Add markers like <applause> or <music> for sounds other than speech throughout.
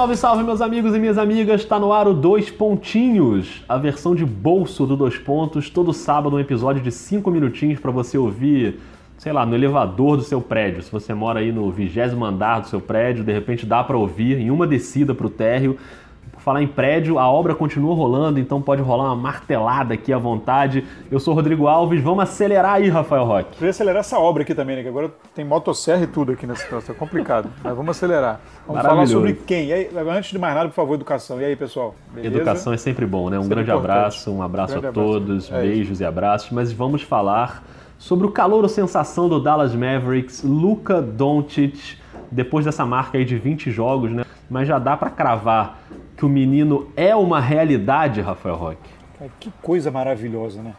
Salve, salve, meus amigos e minhas amigas! Está no ar o Dois Pontinhos, a versão de bolso do Dois Pontos. Todo sábado, um episódio de cinco minutinhos para você ouvir, sei lá, no elevador do seu prédio. Se você mora aí no vigésimo andar do seu prédio, de repente dá para ouvir em uma descida para o térreo. Por falar em prédio, a obra continua rolando, então pode rolar uma martelada aqui à vontade. Eu sou o Rodrigo Alves, vamos acelerar aí, Rafael Roque. Queria acelerar essa obra aqui também, né? Que agora tem motosserra e tudo aqui nessa situação. É complicado. <laughs> Mas vamos acelerar. Vamos falar sobre quem. Aí, antes de mais nada, por favor, educação. E aí, pessoal? Beleza? Educação é sempre bom, né? Um sempre grande importante. abraço, um abraço grande a todos, abraço. É beijos isso. e abraços. Mas vamos falar sobre o calor ou sensação do Dallas Mavericks, Luka Doncic, depois dessa marca aí de 20 jogos, né? Mas já dá para cravar que o menino é uma realidade, Rafael Roque? que coisa maravilhosa, né?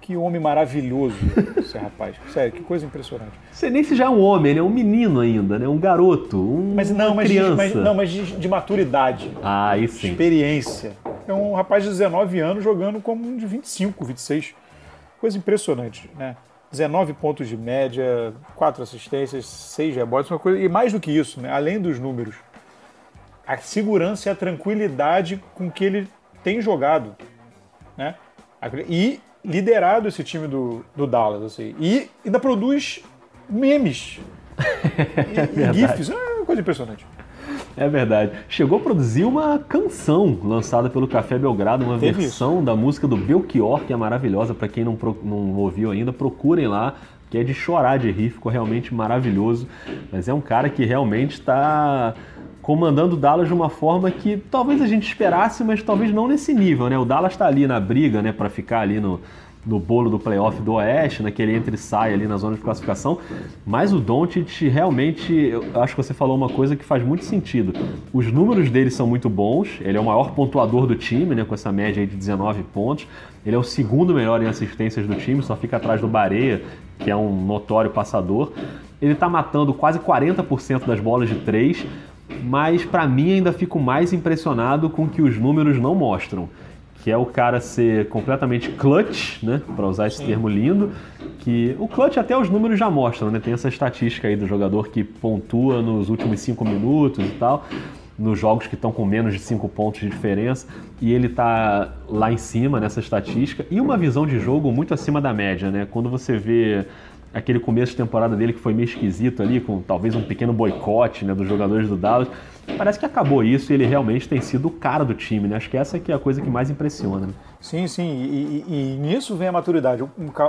Que homem maravilhoso <laughs> esse rapaz. Sério, que coisa impressionante. Você nem se já é um homem, ele é um menino ainda, né? Um garoto, um mas não, mas criança. De, mas, não, mas de, de maturidade. Ah, aí sim. Experiência. É um rapaz de 19 anos jogando como um de 25, 26. Coisa impressionante, né? 19 pontos de média, 4 assistências, 6 rebotes, uma coisa. E mais do que isso, né? além dos números, a segurança e a tranquilidade com que ele tem jogado. Né? E liderado esse time do, do Dallas. Assim. E ainda produz memes. e, <laughs> é e GIFs. É uma coisa impressionante. É verdade. Chegou a produzir uma canção lançada pelo Café Belgrado, uma versão isso. da música do Belchior, que é maravilhosa. Para quem não, não ouviu ainda, procurem lá, que é de chorar de rir, ficou realmente maravilhoso. Mas é um cara que realmente está comandando o Dallas de uma forma que talvez a gente esperasse, mas talvez não nesse nível, né? O Dallas está ali na briga, né, para ficar ali no, no bolo do playoff do Oeste, naquele entre e sai ali na zona de classificação, mas o Doncic realmente, eu acho que você falou uma coisa que faz muito sentido. Os números dele são muito bons, ele é o maior pontuador do time, né, com essa média de 19 pontos. Ele é o segundo melhor em assistências do time, só fica atrás do Bareia, que é um notório passador. Ele está matando quase 40% das bolas de três, mas para mim ainda fico mais impressionado com que os números não mostram. Que é o cara ser completamente clutch, né? Para usar esse Sim. termo lindo. Que o clutch até os números já mostram, né? Tem essa estatística aí do jogador que pontua nos últimos cinco minutos e tal nos jogos que estão com menos de 5 pontos de diferença e ele está lá em cima nessa estatística e uma visão de jogo muito acima da média, né? Quando você vê aquele começo de temporada dele que foi meio esquisito ali, com talvez um pequeno boicote né, dos jogadores do Dallas. Parece que acabou isso e ele realmente tem sido o cara do time, né? Acho que essa é a coisa que mais impressiona. Né? Sim, sim, e, e, e, nisso vem a maturidade. Um,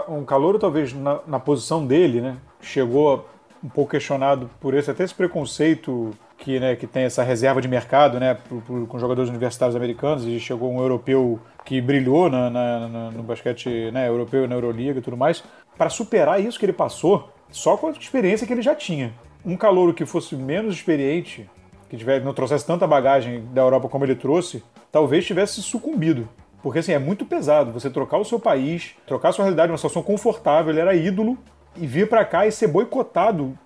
um calor talvez na, na, posição dele, né? Chegou um pouco questionado por esse até esse preconceito que, né, que tem essa reserva de mercado, né, por, por, com jogadores universitários americanos e chegou um europeu que brilhou na, na, na, no basquete né, europeu na Euroliga e tudo mais para superar isso que ele passou, só com a experiência que ele já tinha. Um calouro que fosse menos experiente, que tiver, não trouxesse tanta bagagem da Europa como ele trouxe, talvez tivesse sucumbido. Porque assim, é muito pesado você trocar o seu país, trocar a sua realidade, uma situação confortável, ele era ídolo, e vir para cá e ser boicotado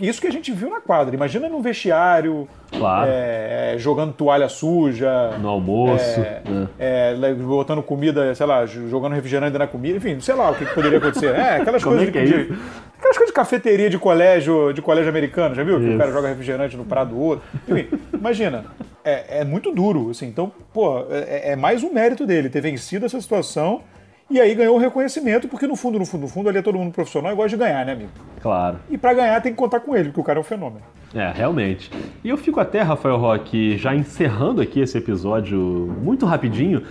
isso que a gente viu na quadra. Imagina no vestiário, claro. é, é, jogando toalha suja. No almoço. É, é. botando comida, sei lá, jogando refrigerante na comida. Enfim, sei lá o que, que poderia acontecer. É, <laughs> aquelas Como coisas é de, de, Aquelas coisas de cafeteria de colégio, de colégio americano, já viu? Isso. Que o cara joga refrigerante no prato do outro. Enfim, imagina. É, é muito duro, assim. Então, pô, é, é mais um mérito dele ter vencido essa situação e aí ganhou o reconhecimento, porque no fundo, no fundo, no fundo, ali é todo mundo profissional e gosta de ganhar, né, amigo? Claro. E para ganhar tem que contar com ele, porque o cara é um fenômeno. É, realmente. E eu fico até, Rafael Roque, já encerrando aqui esse episódio muito rapidinho,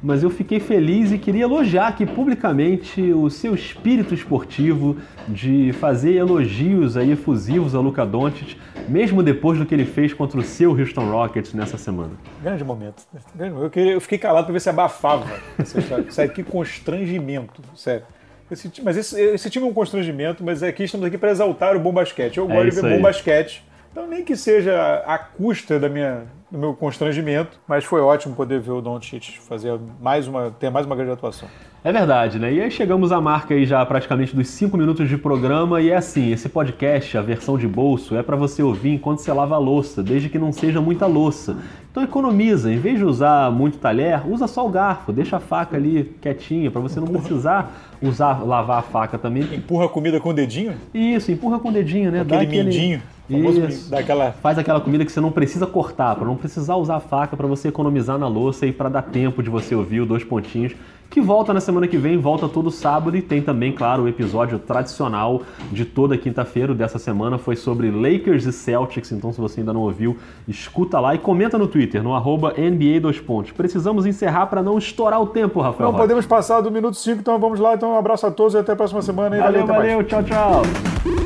mas eu fiquei feliz e queria elogiar aqui publicamente o seu espírito esportivo de fazer elogios aí efusivos a Luca Doncic, mesmo depois do que ele fez contra o seu Houston Rockets nessa semana. Grande momento. Eu, queria, eu fiquei calado para ver se abafava essa história. Sério, que constrangimento, sério. Esse, mas esse, esse time é um constrangimento, mas aqui estamos aqui para exaltar o bom basquete. Eu é gosto de ver aí. bom basquete então, nem que seja à custa da minha, do meu constrangimento, mas foi ótimo poder ver o Doncic fazer mais uma, ter mais uma grande atuação. É verdade, né? E aí chegamos à marca aí já praticamente dos 5 minutos de programa e é assim, esse podcast, a versão de bolso, é para você ouvir enquanto você lava a louça, desde que não seja muita louça. Então economiza, em vez de usar muito talher, usa só o garfo, deixa a faca ali quietinha para você não precisar usar lavar a faca também. Empurra a comida com o dedinho? Isso, empurra com o dedinho, né? Aquele, Dá aquele mindinho. Isso. Daquela... Faz aquela comida que você não precisa cortar, para não precisar usar a faca, para você economizar na louça e para dar tempo de você ouvir o Dois Pontinhos que volta na semana que vem, volta todo sábado e tem também, claro, o episódio tradicional de toda quinta-feira dessa semana foi sobre Lakers e Celtics, então se você ainda não ouviu, escuta lá e comenta no Twitter, no arroba NBA 2 pontos. Precisamos encerrar para não estourar o tempo, Rafael. Não podemos passar do minuto 5, então vamos lá, então um abraço a todos e até a próxima semana. Valeu, valeu, valeu tchau, tchau.